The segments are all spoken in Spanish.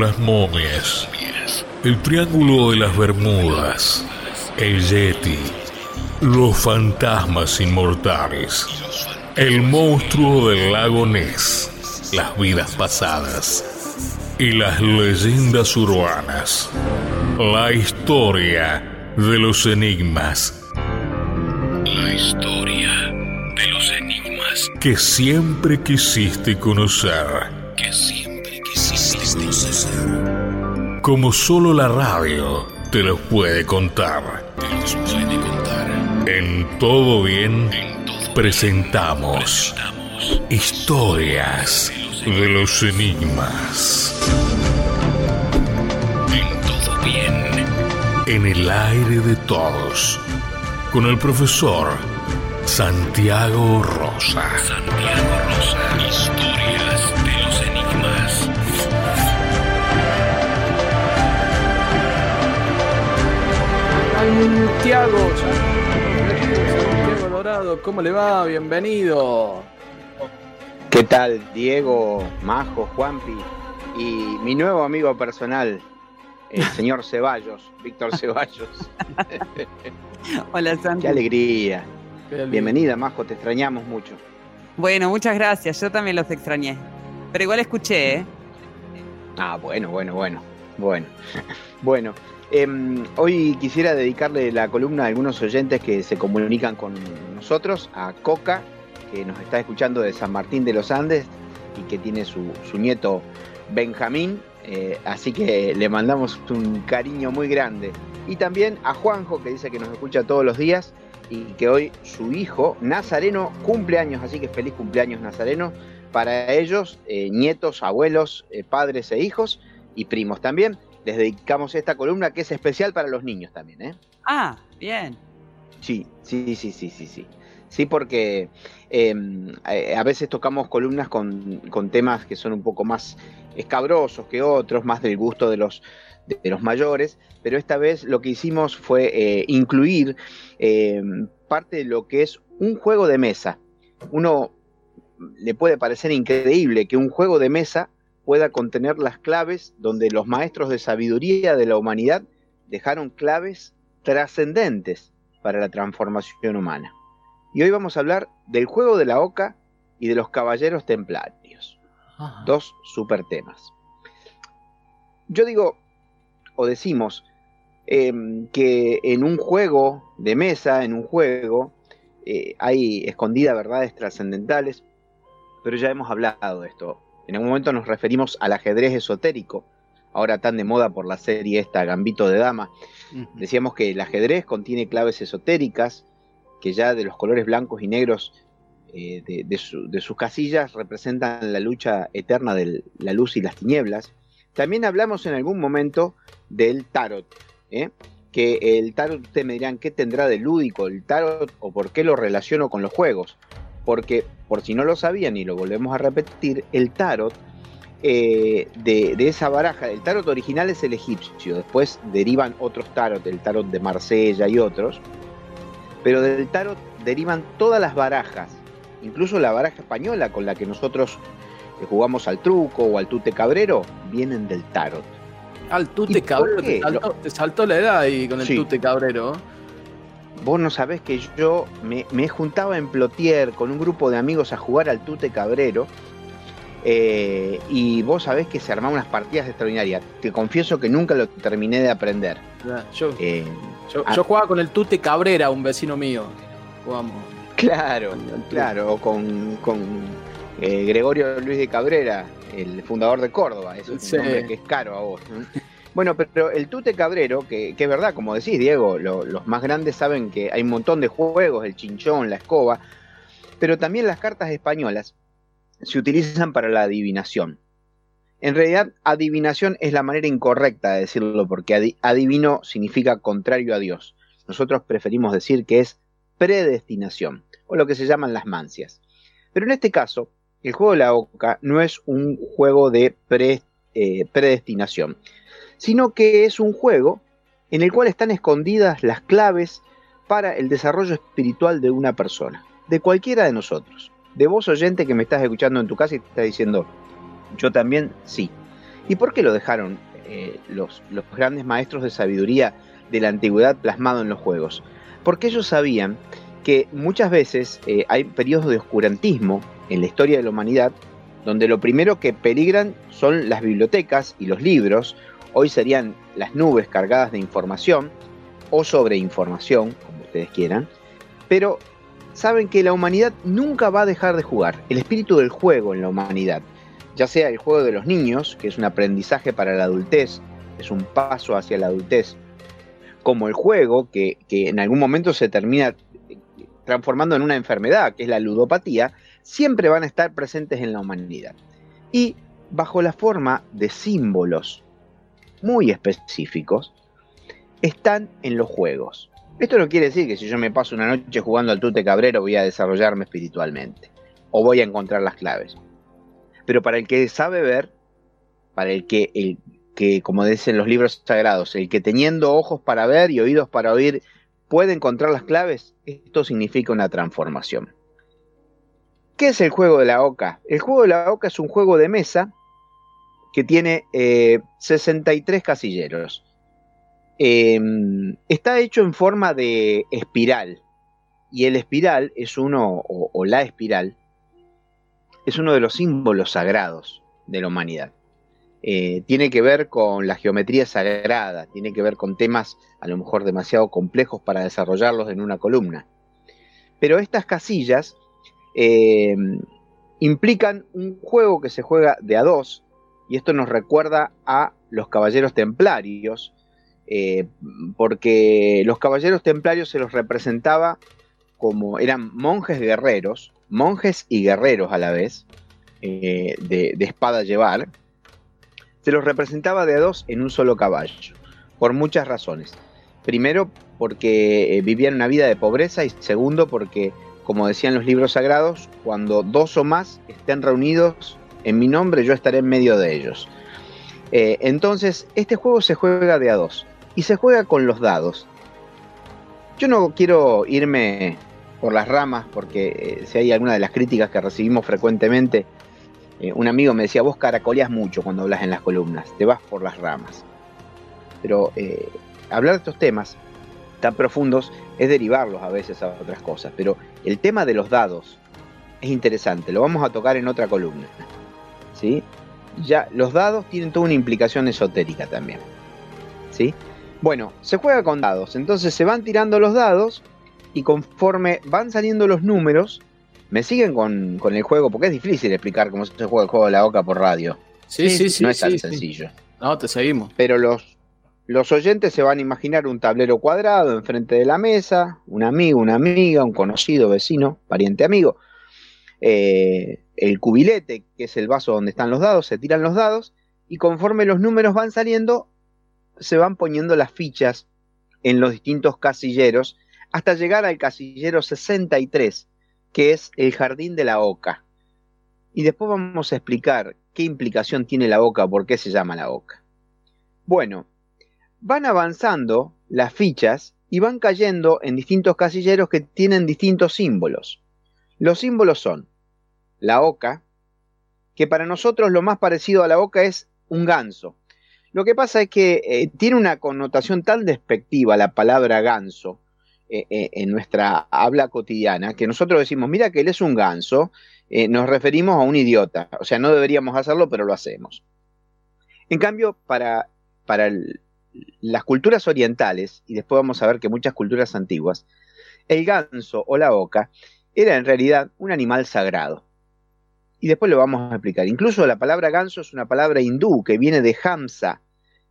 las momias, el Triángulo de las Bermudas, el Yeti, los fantasmas inmortales, el monstruo del lago Ness, las vidas pasadas y las leyendas urbanas. La historia de los enigmas. La historia de los enigmas que siempre quisiste conocer. Como solo la radio te los puede contar. Te los puede contar. En todo bien, presentamos historias de los enigmas. En todo bien. En el aire de todos. Con el profesor Santiago Rosa. Santiago Rosa. Historias Santiago, Santiago Dorado, ¿cómo le va? Bienvenido. ¿Qué tal, Diego, Majo, Juanpi y mi nuevo amigo personal, el señor Ceballos, Víctor Ceballos? Hola, Santi. Qué alegría. Qué. Bienvenida, Majo, te extrañamos mucho. Bueno, muchas gracias. Yo también los extrañé. Pero igual escuché, ¿eh? Ah, bueno, bueno, bueno, bueno. Bueno, em, hoy quisiera dedicarle la columna a algunos oyentes que se comunican con nosotros, a Coca, que nos está escuchando de San Martín de los Andes y que tiene su, su nieto Benjamín, eh, así que le mandamos un cariño muy grande. Y también a Juanjo, que dice que nos escucha todos los días y que hoy su hijo, Nazareno, cumple años, así que feliz cumpleaños Nazareno para ellos, eh, nietos, abuelos, eh, padres e hijos y primos también. Les dedicamos esta columna que es especial para los niños también, ¿eh? Ah, bien. Sí, sí, sí, sí, sí, sí. Sí, porque eh, a veces tocamos columnas con, con temas que son un poco más escabrosos que otros, más del gusto de los, de, de los mayores, pero esta vez lo que hicimos fue eh, incluir eh, parte de lo que es un juego de mesa. Uno le puede parecer increíble que un juego de mesa pueda contener las claves donde los maestros de sabiduría de la humanidad dejaron claves trascendentes para la transformación humana. Y hoy vamos a hablar del juego de la oca y de los caballeros templarios. Dos super temas. Yo digo, o decimos, em, que en un juego de mesa, en un juego, eh, hay escondidas verdades trascendentales, pero ya hemos hablado de esto. En algún momento nos referimos al ajedrez esotérico, ahora tan de moda por la serie esta Gambito de Dama. Decíamos que el ajedrez contiene claves esotéricas, que ya de los colores blancos y negros eh, de, de su- de sus casillas representan la lucha eterna de la luz y las tinieblas. También hablamos en algún momento del tarot, ¿eh? que el tarot, ustedes me dirán, ¿qué tendrá de lúdico el tarot o por qué lo relaciono con los juegos? Porque, por si no lo sabían y lo volvemos a repetir, el tarot eh, de, de esa baraja, el tarot original es el egipcio, después derivan otros tarot, el tarot de Marsella y otros, pero del tarot derivan todas las barajas, incluso la baraja española con la que nosotros eh, jugamos al truco o al tute cabrero, vienen del tarot. Al ¿Y tute cabrero, te saltó, te la edad ahí con el Sí. tute cabrero. Vos no sabés que yo me, me juntaba en Plotier con un grupo de amigos a jugar al tute cabrero. eh, y vos sabés que se armaban unas partidas extraordinarias. Te confieso que nunca lo terminé de aprender. Yo, Eh, yo, ah. yo jugaba con el tute cabrera, un vecino mío. Jugamos. claro, claro, o con, con eh, Gregorio Luis de Cabrera, el fundador de Córdoba. Es un nombre que es caro a vos. ¿No? Bueno, pero el Tute Cabrero, que, es verdad, como decís, Diego, lo- los más grandes saben que hay un montón de juegos, el chinchón, la escoba, pero también las cartas españolas se utilizan para la adivinación. En realidad, adivinación es la manera incorrecta de decirlo, porque adi- adivino significa contrario a Dios. Nosotros preferimos decir que es predestinación, o lo que se llaman las mancias. Pero en este caso, el juego de la oca no es un juego de eh, predestinación, sino que es un juego en el cual están escondidas las claves para el desarrollo espiritual de una persona, de cualquiera de nosotros. De vos oyente que me estás escuchando en tu casa y te estás diciendo, yo también sí. ¿Y por qué lo dejaron eh, los, los grandes maestros de sabiduría de la antigüedad plasmado en los juegos? Porque ellos sabían que muchas veces eh, hay periodos de oscurantismo en la historia de la humanidad, donde lo primero que peligran son las bibliotecas y los libros, hoy serían las nubes cargadas de información o sobre información, como ustedes quieran, pero saben que la humanidad nunca va a dejar de jugar, el espíritu del juego en la humanidad, ya sea el juego de los niños, que es un aprendizaje para la adultez, es un paso hacia la adultez, como el juego, que, que en algún momento se termina transformando en una enfermedad, que es la ludopatía, siempre van a estar presentes en la humanidad. Y bajo la forma de símbolos muy específicos, están en los juegos. Esto no quiere decir que si yo me paso una noche jugando al tute cabrero voy a desarrollarme espiritualmente o voy a encontrar las claves. Pero para el que sabe ver, para el que, el que, como dicen los libros sagrados, el que teniendo ojos para ver y oídos para oír puede encontrar las claves, esto significa una transformación. ¿Qué es el juego de la oca? El juego de la oca es un juego de mesa que tiene 63 eh, casilleros. Em, está hecho en forma de espiral. Y el espiral es uno, o, la espiral, es uno de los símbolos sagrados de la humanidad. Eh, tiene que ver con la geometría sagrada, tiene que ver con temas a lo mejor demasiado complejos para desarrollarlos en una columna. Pero estas casillas em, implican un juego que se juega de a dos, y esto nos recuerda a los caballeros templarios, eh, porque los caballeros templarios se los representaba como eran monjes guerreros, monjes y guerreros a la vez, eh, de, espada llevar, se los representaba de dos en un solo caballo, por muchas razones. Primero, porque eh, vivían una vida de pobreza y segundo, porque, como decían los libros sagrados, cuando dos o más estén reunidos en mi nombre, yo estaré en medio de ellos. entonces, este juego se juega de a dos y se juega con los dados. Yo no quiero irme por las ramas porque eh, si hay alguna de las críticas que recibimos frecuentemente, eh, un amigo me decía, vos caracoleas mucho cuando hablas en las columnas, te vas por las ramas. Pero eh, hablar de estos temas tan profundos es derivarlos a veces a otras cosas. Pero el tema de los dados es interesante, lo vamos a tocar en otra columna. ¿Sí? Ya, los dados tienen toda una implicación esotérica también. ¿sí? Bueno, se juega con dados, entonces se van tirando los dados y conforme van saliendo los números, me siguen con, el juego, porque es difícil explicar cómo se juega el juego de la boca por radio. Sí, sí, sí. No es tan sencillo. No, te seguimos. Pero los, los oyentes se van a imaginar un tablero cuadrado enfrente de la mesa, un amigo, una amiga, un conocido, vecino, pariente, amigo. Eh, el cubilete, que es el vaso donde están los dados, se tiran los dados y conforme los números van saliendo, se van poniendo las fichas en los distintos casilleros hasta llegar al casillero 63, que es el jardín de la oca. Y después vamos a explicar qué implicación tiene la oca, por qué se llama la oca. Bueno, van avanzando las fichas y van cayendo en distintos casilleros que tienen distintos símbolos. Los símbolos son la oca, que para nosotros lo más parecido a la oca es un ganso, lo que pasa es que eh, tiene una connotación tan despectiva la palabra ganso eh, eh, en nuestra habla cotidiana que nosotros decimos, mira que él es un ganso, nos referimos a un idiota. O sea, no deberíamos hacerlo, pero lo hacemos. En cambio, para, para las culturas orientales, y después vamos a ver que muchas culturas antiguas, el ganso o la oca era en realidad un animal sagrado. Y después lo vamos a explicar. Incluso la palabra ganso es una palabra hindú que viene de Hamsa,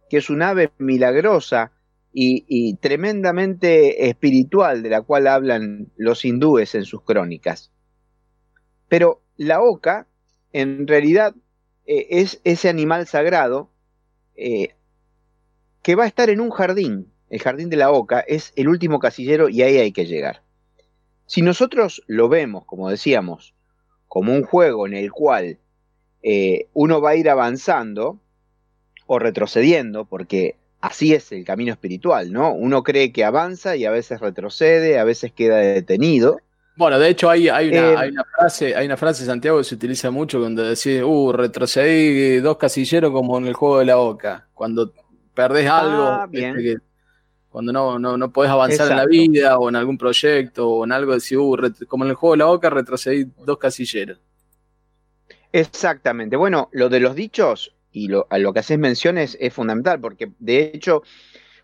que es un ave milagrosa y, tremendamente espiritual de la cual hablan los hindúes en sus crónicas. Pero la oca, en realidad, eh, es ese animal sagrado eh, que va a estar en un jardín. El jardín de la oca es el último casillero y ahí hay que llegar. Si nosotros lo vemos, como decíamos, como un juego en el cual eh, uno va a ir avanzando, o retrocediendo, porque así es el camino espiritual, ¿no? Uno cree que avanza y a veces retrocede, a veces queda detenido, Bueno, de hecho hay, hay, una, Eh, hay una frase, hay una frase, Santiago, que se utiliza mucho cuando decís, uh, retrocedí dos casilleros como en el juego de la boca. Cuando perdés algo, Ah, bien. este, que- cuando no, no, no podés avanzar en la vida o en algún proyecto o en algo, decís, uh, como en el juego de la boca, retrocedí dos casilleros. Exactamente. Bueno, lo de los dichos y lo, a lo que haces menciones es fundamental, porque de hecho,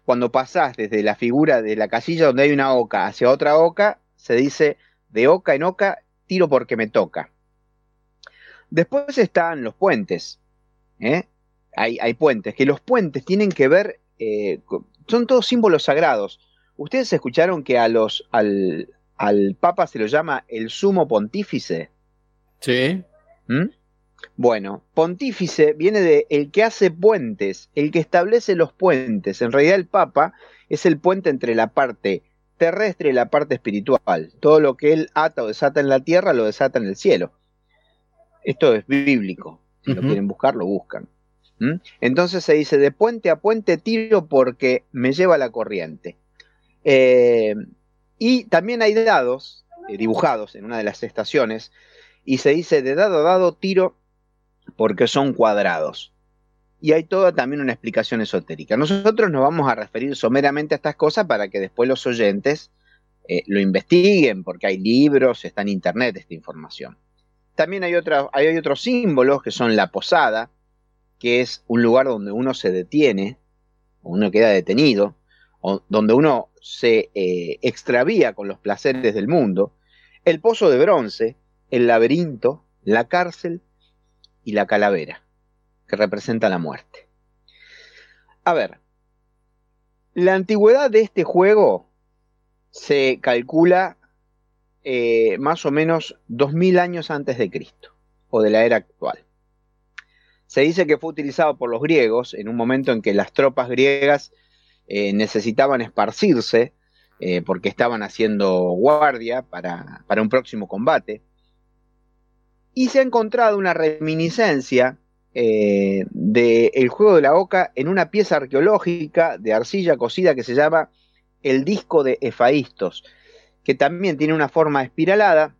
cuando pasás desde la figura de la casilla donde hay una oca hacia otra oca, se dice de oca en oca, tiro porque me toca. Después están los puentes. ¿eh? Hay, hay puentes, que los puentes tienen que ver, eh, son todos símbolos sagrados. Ustedes escucharon que a los, al, al Papa se lo llama el sumo pontífice. Sí. ¿Mm? Bueno, pontífice viene de el que hace puentes, el que establece los puentes. En realidad el Papa es el puente entre la parte terrestre y la parte espiritual. Todo lo que él ata o desata en la tierra lo desata en el cielo. Esto es bíblico. Si lo quieren buscar, lo buscan. ¿Mm? Entonces se dice, de puente a puente tiro porque me lleva la corriente. Eh, y también hay dados eh, dibujados en una de las estaciones y se dice de dado a dado tiro porque son cuadrados. Y hay toda también una explicación esotérica. Nosotros nos vamos a referir someramente a estas cosas para que después los oyentes eh, lo investiguen, porque hay libros, está en internet esta información. También hay, otra, hay otros símbolos que son la posada, que es un lugar donde uno se detiene, uno queda detenido, o donde uno se eh, extravía con los placeres del mundo, el pozo de bronce, el laberinto, la cárcel y la calavera, que representa la muerte. A ver, la antigüedad de este juego se calcula eh, más o menos 2000 años antes de Cristo, o de la era actual. Se dice que fue utilizado por los griegos en un momento en que las tropas griegas eh, necesitaban esparcirse eh, porque estaban haciendo guardia para, para un próximo combate. Y se ha encontrado una reminiscencia eh, del juego de la oca en una pieza arqueológica de arcilla cocida que se llama el disco de Efaístos, que también tiene una forma espiralada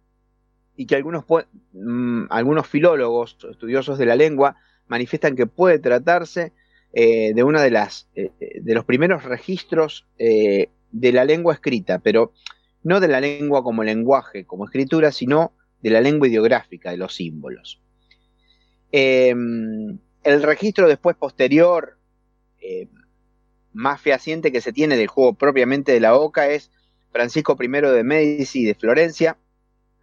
y que algunos, mm, algunos filólogos, estudiosos de la lengua, manifiestan que puede tratarse eh, de uno de, las, eh, de los primeros registros eh, de la lengua escrita, pero no de la lengua como lenguaje, como escritura, sino de la lengua ideográfica, de los símbolos. Eh, el registro después posterior, eh, más fehaciente que se tiene del juego propiamente de la Oca es Francisco I de Medici de Florencia,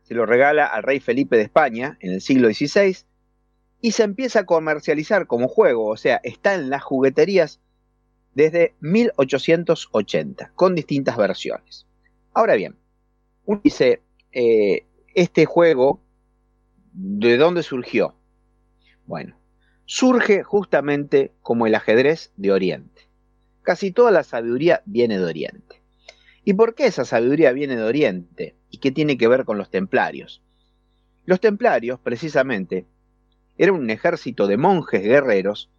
se lo regala al rey Felipe de España en el siglo XVI y se empieza a comercializar como juego, o sea, está en las jugueterías desde 1880, con distintas versiones. Ahora bien, uno dice, eh, este juego, ¿de dónde surgió? Bueno, surge justamente como el ajedrez de Oriente. Casi toda la sabiduría viene de Oriente. ¿Y por qué esa sabiduría viene de Oriente? ¿Y qué tiene que ver con los templarios? Los templarios, precisamente, eran un ejército de monjes guerreros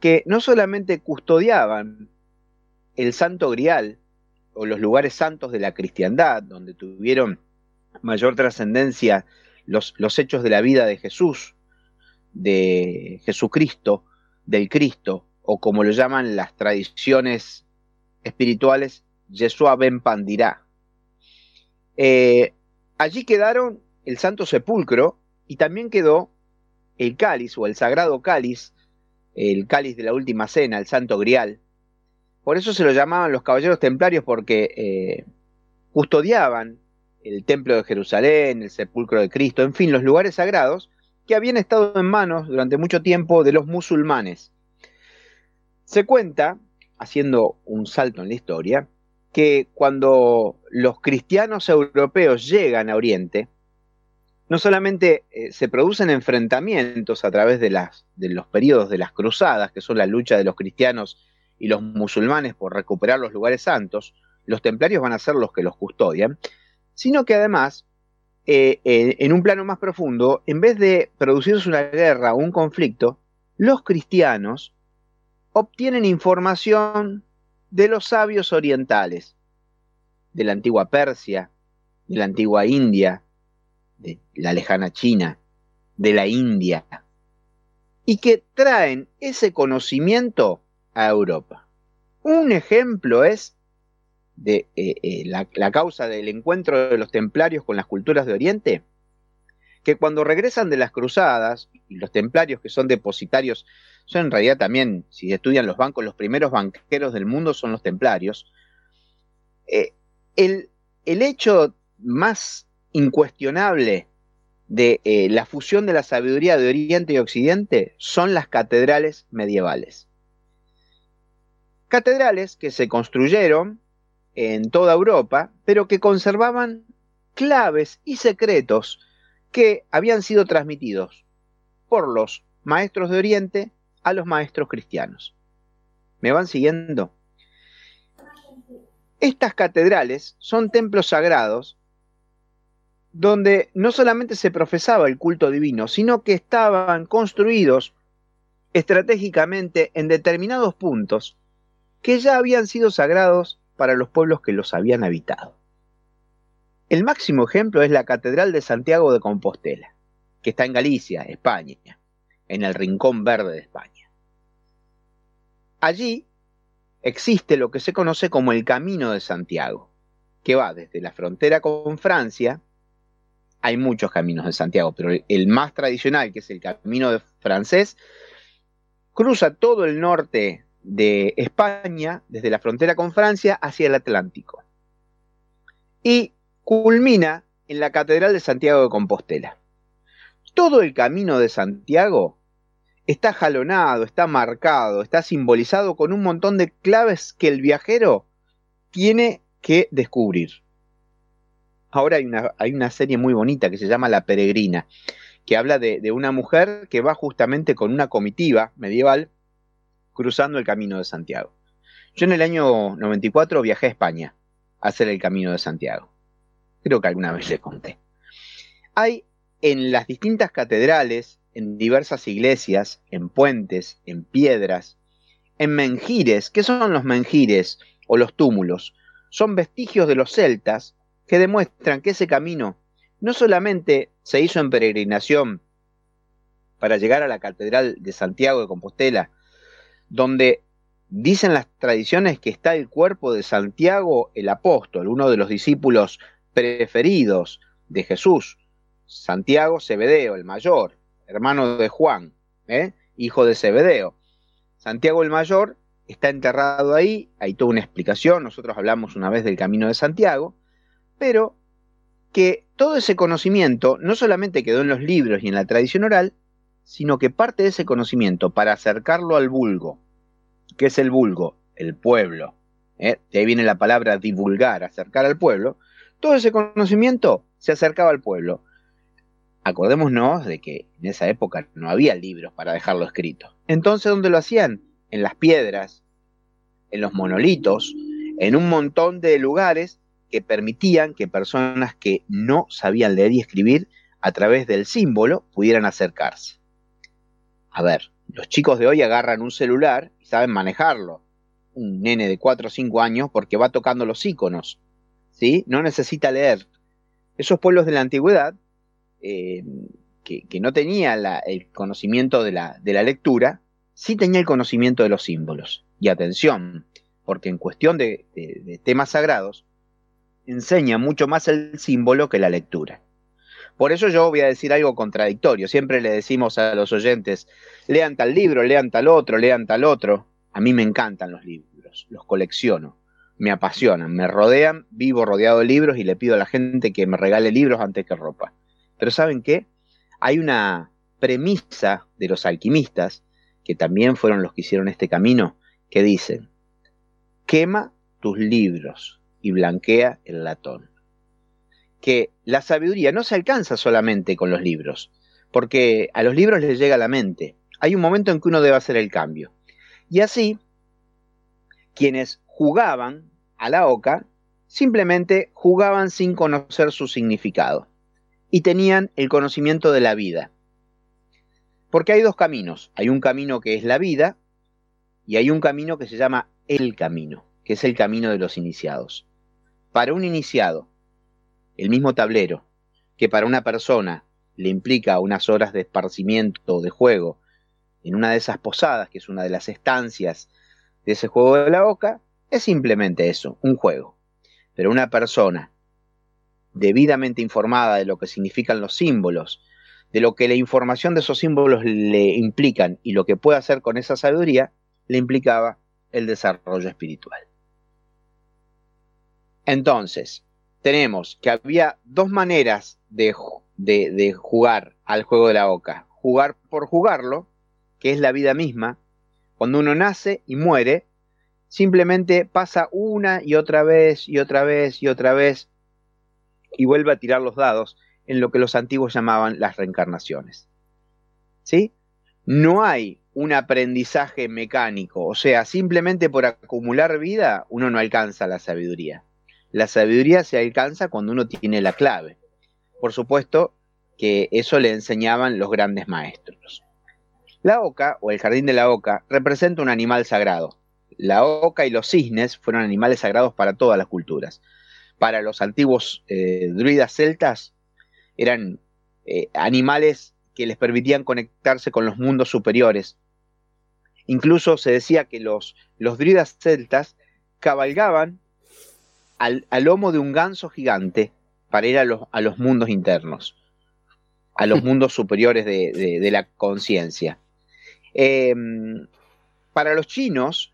que no solamente custodiaban el santo grial o los lugares santos de la cristiandad, donde tuvieron mayor trascendencia los, los hechos de la vida de Jesús, de Jesucristo, del Cristo, o como lo llaman las tradiciones espirituales, Yeshua ben Pandirá. Eh, allí quedaron el Santo Sepulcro y también quedó el cáliz o el sagrado cáliz, el cáliz de la última cena, el Santo Grial. Por eso se lo llamaban los caballeros templarios porque eh, custodiaban el templo de Jerusalén, el sepulcro de Cristo, en fin, los lugares sagrados que habían estado en manos durante mucho tiempo de los musulmanes. Se cuenta, haciendo un salto en la historia, que cuando los cristianos europeos llegan a Oriente, no solamente eh, se producen enfrentamientos a través de, los periodos de las cruzadas, que son la lucha de los cristianos y los musulmanes por recuperar los lugares santos, los templarios van a ser los que los custodian, sino que además, eh, en un plano más profundo, en vez de producirse una guerra o un conflicto, los cristianos obtienen información de los sabios orientales, de la antigua Persia, de la antigua India, de la lejana China, de la India, y que traen ese conocimiento a Europa. Un ejemplo es de eh, eh, la, causa del encuentro de los templarios con las culturas de Oriente, que cuando regresan de las cruzadas, y los templarios que son depositarios, son en realidad también, si estudian los bancos, los primeros banqueros del mundo son los templarios, eh, el, hecho más incuestionable de eh, la fusión de la sabiduría de Oriente y Occidente son las catedrales medievales. Catedrales que se construyeron en toda Europa, pero que conservaban claves y secretos que habían sido transmitidos por los maestros de Oriente a los maestros cristianos. ¿Me van siguiendo? Estas catedrales son templos sagrados donde no solamente se profesaba el culto divino, sino que estaban construidos estratégicamente en determinados puntos que ya habían sido sagrados para los pueblos que los habían habitado. El máximo ejemplo es la Catedral de Santiago de Compostela, que está en Galicia, España, en el Rincón Verde de España. Allí existe lo que se conoce como el Camino de Santiago, que va desde la frontera con Francia, hay muchos caminos de Santiago, pero el más tradicional, que es el Camino de francés, cruza todo el norte de España, desde la frontera con Francia, hacia el Atlántico. Y culmina en la Catedral de Santiago de Compostela. Todo el camino de Santiago está jalonado, está marcado, está simbolizado con un montón de claves que el viajero tiene que descubrir. Ahora hay una, hay una serie muy bonita que se llama La Peregrina, que habla de, de una mujer que va justamente con una comitiva medieval cruzando el camino de Santiago. Yo en el año 94 viajé a España a hacer el camino de Santiago. Creo que alguna vez le conté. Hay en las distintas catedrales, en diversas iglesias, en puentes, en piedras, en menjires. ¿Qué son los menjires o los túmulos? Son vestigios de los celtas que demuestran que ese camino no solamente se hizo en peregrinación para llegar a la Catedral de Santiago de Compostela, donde dicen las tradiciones que está el cuerpo de Santiago el apóstol, uno de los discípulos preferidos de Jesús, Santiago Cebedeo, el mayor, hermano de Juan, ¿eh? hijo de Cebedeo. Santiago el mayor está enterrado ahí, hay toda una explicación, nosotros hablamos una vez del camino de Santiago, pero que todo ese conocimiento no solamente quedó en los libros y en la tradición oral, sino que parte de ese conocimiento para acercarlo al vulgo, que es el vulgo, el pueblo, ¿eh? de ahí viene la palabra divulgar, acercar al pueblo, todo ese conocimiento se acercaba al pueblo. Acordémonos de que en esa época no había libros para dejarlo escrito. Entonces, ¿dónde lo hacían? En las piedras, en los monolitos, en un montón de lugares que permitían que personas que no sabían leer y escribir a través del símbolo pudieran acercarse. A ver, los chicos de hoy agarran un celular y saben manejarlo. Un nene de 4 o 5 años porque va tocando los iconos. ¿sí? No necesita leer. Esos pueblos de la antigüedad, eh, que, no tenía el conocimiento de la, lectura, sí tenía el conocimiento de los símbolos. Y atención, porque en cuestión de, temas sagrados, enseña mucho más el símbolo que la lectura. Por eso yo voy a decir algo contradictorio. Siempre le decimos a los oyentes, lean tal libro, lean tal otro, lean tal otro. A mí me encantan los libros, los colecciono me apasionan, me rodean, vivo rodeado de libros y le pido a la gente que me regale libros antes que ropa. Pero ¿saben qué? Hay una premisa de los alquimistas, que también fueron los que hicieron este camino, que dicen, quema tus libros y blanquea el latón. Que la sabiduría no se alcanza solamente con los libros, porque a los libros les llega la mente. Hay un momento en que uno debe hacer el cambio. Y así, quienes jugaban a la oca, simplemente jugaban sin conocer su significado y tenían el conocimiento de la vida. Porque hay dos caminos, hay un camino que es la vida y hay un camino que se llama el camino, que es el camino de los iniciados. Para un iniciado, el mismo tablero, que para una persona le implica unas horas de esparcimiento, de juego, en una de esas posadas, que es una de las estancias de ese juego de la oca, es simplemente eso, un juego. Pero una persona debidamente informada de lo que significan los símbolos, de lo que la información de esos símbolos le implican y lo que puede hacer con esa sabiduría, le implicaba el desarrollo espiritual. Entonces, tenemos que había dos maneras de, de, jugar al juego de la oca. Jugar por jugarlo, que es la vida misma. Cuando uno nace y muere, simplemente pasa una y otra vez y otra vez y otra vez y vuelve a tirar los dados en lo que los antiguos llamaban las reencarnaciones. ¿Sí? No hay un aprendizaje mecánico, o sea, simplemente por acumular vida uno no alcanza la sabiduría. La sabiduría se alcanza cuando uno tiene la clave. Por supuesto que eso le enseñaban los grandes maestros. La oca, o el jardín de la oca, representa un animal sagrado. La oca y los cisnes fueron animales sagrados para todas las culturas. Para los antiguos eh, druidas celtas eran eh, animales que les permitían conectarse con los mundos superiores. Incluso se decía que los, los druidas celtas cabalgaban al, lomo de un ganso gigante para ir a los, a los mundos internos, a los mundos superiores de, la conciencia. Em, para los chinos,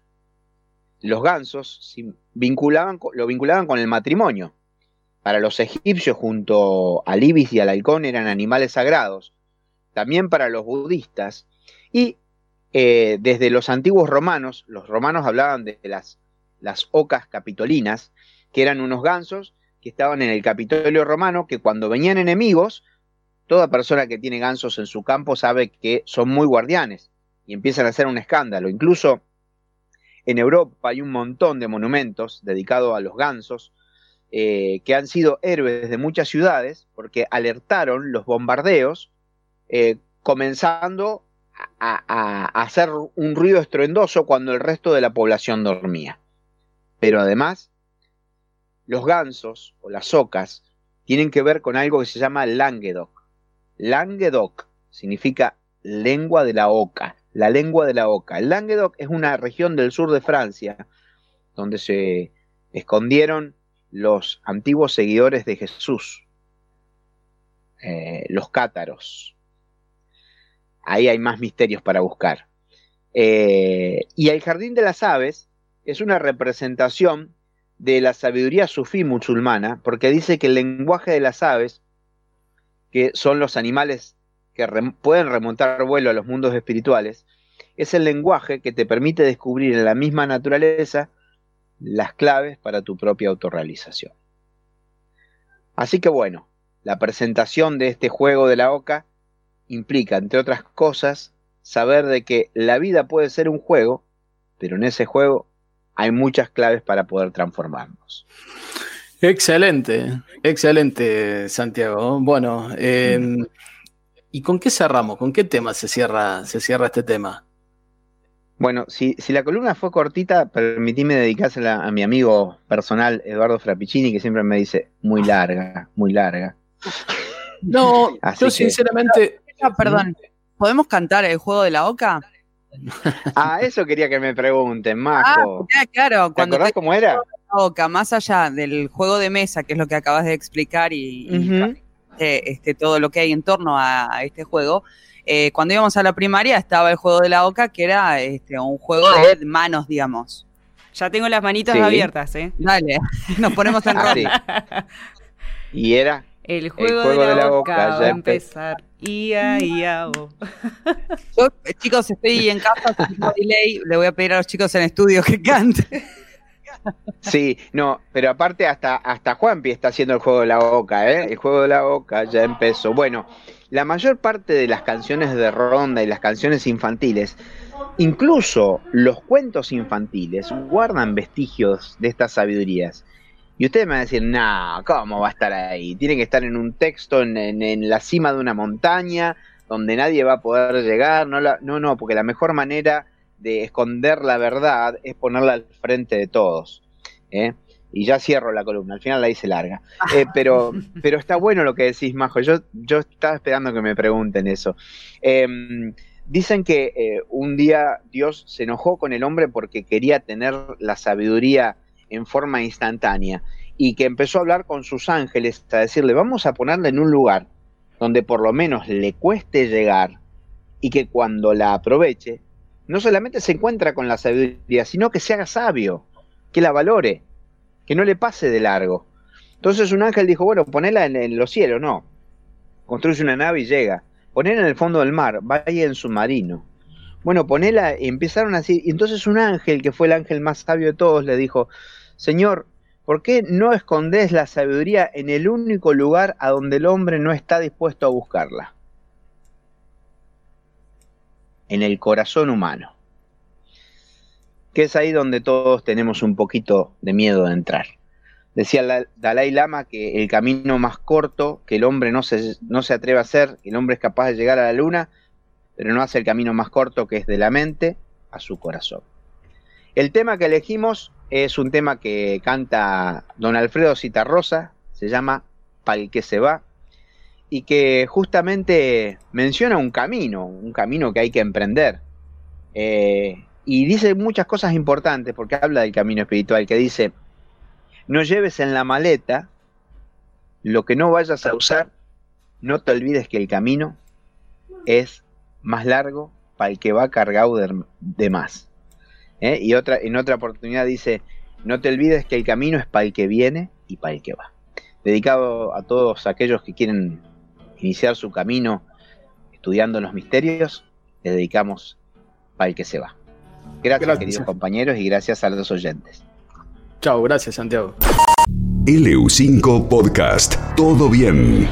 los gansos vinculaban, lo vinculaban con el matrimonio. Para los egipcios, junto al ibis y al halcón, eran animales sagrados. También para los budistas. Y eh, desde los antiguos romanos, los romanos hablaban de las, las ocas capitolinas, que eran unos gansos que estaban en el Capitolio romano, que cuando venían enemigos, toda persona que tiene gansos en su campo sabe que son muy guardianes y empiezan a hacer un escándalo. Incluso en Europa hay un montón de monumentos dedicados a los gansos eh, que han sido héroes de muchas ciudades porque alertaron los bombardeos, eh, comenzando a hacer un ruido estruendoso cuando el resto de la población dormía. Pero además los gansos o las ocas tienen que ver con algo que se llama Languedoc. Languedoc significa lengua de la oca, la lengua de la oca. El Languedoc es una región del sur de Francia donde se escondieron los antiguos seguidores de Jesús, eh, los cátaros. Ahí hay más misterios para buscar. Eh, y el Jardín de las Aves es una representación de la sabiduría sufí musulmana, porque dice que el lenguaje de las aves, que son los animales que pueden remontar vuelo a los mundos espirituales, es el lenguaje que te permite descubrir en la misma naturaleza las claves para tu propia autorrealización. Así que bueno, la presentación de este juego de la oca implica, entre otras cosas, saber de que la vida puede ser un juego, pero en ese juego hay muchas claves para poder transformarnos. Excelente, excelente, Santiago. Bueno, em, ¿y con qué cerramos? ¿Con qué tema se cierra, se cierra este tema? Bueno, si, la columna fue cortita, permitíme dedicársela a mi amigo personal, Eduardo Frappicini, que siempre me dice, muy larga, muy larga. No, yo sinceramente... Ah, perdón, ¿podemos cantar el juego de la oca? Ah, eso quería que me pregunten, Majo. Ah, claro. ¿Te acordás cómo era? Oca, más allá del juego de mesa, que es lo que acabas de explicar, y, este, todo lo que hay en torno a, este juego, eh, cuando íbamos a la primaria estaba el juego de la Oca, que era este, un juego de manos, digamos. Ya tengo las manitas abiertas, ¿eh? Dale, nos ponemos en ah, Y era el juego, de, la boca, va a empezar. Ia, ia, oh. Yo, chicos, estoy en casa, delay, le voy a pedir a los chicos en estudio que canten. Sí, no, pero aparte hasta, hasta Juanpi está haciendo el juego de la boca, ¿eh? El juego de la boca ya empezó. Bueno, la mayor parte de las canciones de ronda y las canciones infantiles, incluso los cuentos infantiles, guardan vestigios de estas sabidurías. Y ustedes me van a decir, no, ¿cómo va a estar ahí? Tiene que estar en un texto en, la cima de una montaña donde nadie va a poder llegar. No, no, no, porque la mejor manera de esconder la verdad es ponerla al frente de todos. ¿eh? y ya cierro la columna, al final la hice larga. Eh, pero, pero está bueno lo que decís, Majo. Yo, yo estaba esperando que me pregunten eso. Em, dicen que eh, un día Dios se enojó con el hombre porque quería tener la sabiduría en forma instantánea y que empezó a hablar con sus ángeles a decirle, vamos a ponerla en un lugar donde por lo menos le cueste llegar y que cuando la aproveche, no solamente se encuentra con la sabiduría, sino que se haga sabio, que la valore que no le pase de largo. Entonces un ángel dijo, bueno, ponela en, los cielos, no. Construye una nave y llega. Ponela en el fondo del mar, vaya en submarino. Bueno, ponela, y empezaron así. Y entonces un ángel, que fue el ángel más sabio de todos, le dijo, Señor, ¿por qué no escondes la sabiduría en el único lugar a donde el hombre no está dispuesto a buscarla? En el corazón humano que es ahí donde todos tenemos un poquito de miedo de entrar. Decía Dalai Lama que el camino más corto que el hombre no se, no se atreve a hacer, el hombre es capaz de llegar a la luna, pero no hace el camino más corto que es de la mente a su corazón. El tema que elegimos es un tema que canta don Alfredo Citarrosa, se llama Pal que se va, y que justamente menciona un camino, un camino que hay que emprender. Eh, y dice muchas cosas importantes porque habla del camino espiritual, que dice, no lleves en la maleta lo que no vayas a usar, no te olvides que el camino es más largo para el que va cargado de, más. ¿Eh? Y otra, en otra oportunidad dice, no te olvides que el camino es para el que viene y para el que va. Dedicado a todos aquellos que quieren iniciar su camino estudiando los misterios, le dedicamos para el que se va. Gracias, queridos compañeros, y gracias a los oyentes. Chao, gracias, Santiago. LU5 Podcast. Todo bien.